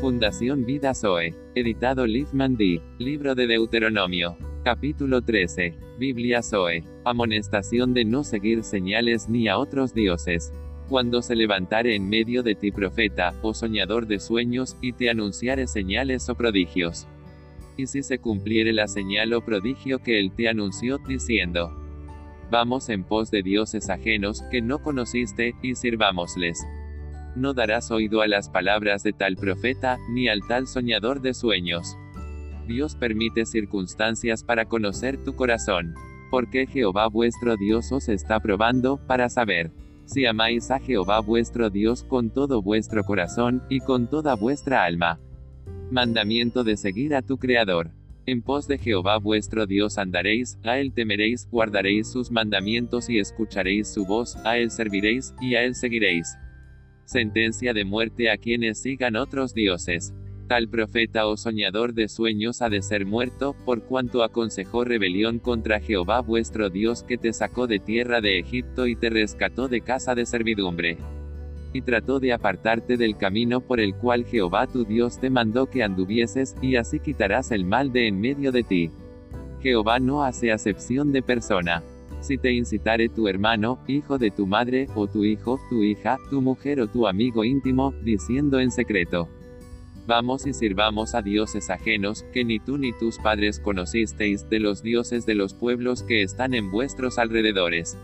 Fundación Vida Zoe. Editado Liefman D. Libro de Deuteronomio. Capítulo 13. Biblia Zoe. Amonestación de no seguir señales ni a otros dioses. Cuando se levantare en medio de ti profeta, o soñador de sueños, y te anunciare señales o prodigios. Y si se cumpliere la señal o prodigio que él te anunció, diciendo, Vamos en pos de dioses ajenos, que no conociste, y sirvámosles. No darás oído a las palabras de tal profeta, ni al tal soñador de sueños. Dios permite circunstancias para conocer tu corazón. Porque Jehová vuestro Dios os está probando, para saber, si amáis a Jehová vuestro Dios con todo vuestro corazón, y con toda vuestra alma. Mandamiento de seguir a tu Creador. En pos de Jehová vuestro Dios andaréis, a él temeréis, guardaréis sus mandamientos y escucharéis su voz, a él serviréis, y a él seguiréis. Sentencia de muerte a quienes sigan otros dioses. Tal profeta o soñador de sueños ha de ser muerto, por cuanto aconsejó rebelión contra Jehová vuestro Dios que te sacó de tierra de Egipto y te rescató de casa de servidumbre y trató de apartarte del camino por el cual Jehová tu Dios te mandó que anduvieses, y así quitarás el mal de en medio de ti. Jehová no hace acepción de persona. Si te incitare tu hermano, hijo de tu madre, o tu hijo, tu hija, tu mujer o tu amigo íntimo, diciendo en secreto. Vamos y sirvamos a dioses ajenos, que ni tú ni tus padres conocisteis, de los dioses de los pueblos que están en vuestros alrededores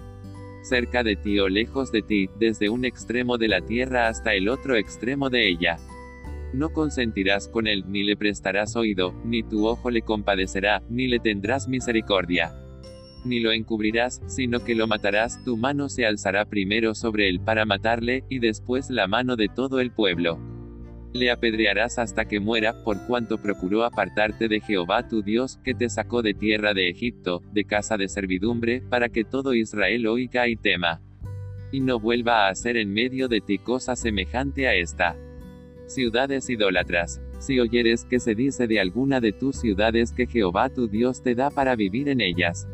cerca de ti o lejos de ti, desde un extremo de la tierra hasta el otro extremo de ella. No consentirás con él, ni le prestarás oído, ni tu ojo le compadecerá, ni le tendrás misericordia. Ni lo encubrirás, sino que lo matarás, tu mano se alzará primero sobre él para matarle, y después la mano de todo el pueblo le apedrearás hasta que muera, por cuanto procuró apartarte de Jehová tu Dios, que te sacó de tierra de Egipto, de casa de servidumbre, para que todo Israel oiga y tema. Y no vuelva a hacer en medio de ti cosa semejante a esta. Ciudades idólatras. Si oyeres que se dice de alguna de tus ciudades que Jehová tu Dios te da para vivir en ellas,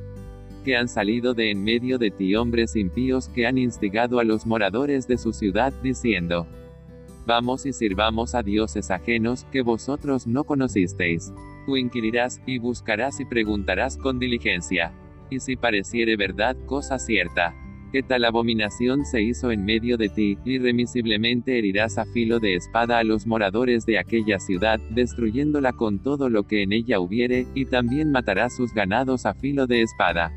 que han salido de en medio de ti hombres impíos que han instigado a los moradores de su ciudad, diciendo, Vamos y sirvamos a dioses ajenos, que vosotros no conocisteis. Tú inquirirás, y buscarás y preguntarás con diligencia. Y si pareciere verdad, cosa cierta, que tal abominación se hizo en medio de ti, irremisiblemente herirás a filo de espada a los moradores de aquella ciudad, destruyéndola con todo lo que en ella hubiere, y también matarás sus ganados a filo de espada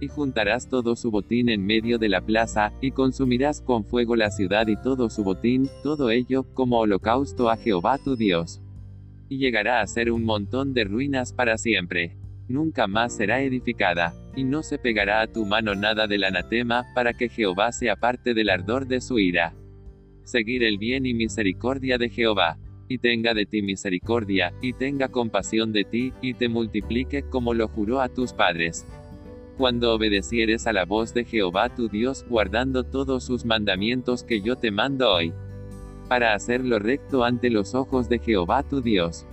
y juntarás todo su botín en medio de la plaza, y consumirás con fuego la ciudad y todo su botín, todo ello, como holocausto a Jehová tu Dios. Y llegará a ser un montón de ruinas para siempre. Nunca más será edificada, y no se pegará a tu mano nada del anatema, para que Jehová se aparte del ardor de su ira. Seguir el bien y misericordia de Jehová y tenga de ti misericordia, y tenga compasión de ti, y te multiplique como lo juró a tus padres cuando obedecieres a la voz de Jehová tu Dios, guardando todos sus mandamientos que yo te mando hoy, para hacer lo recto ante los ojos de Jehová tu Dios.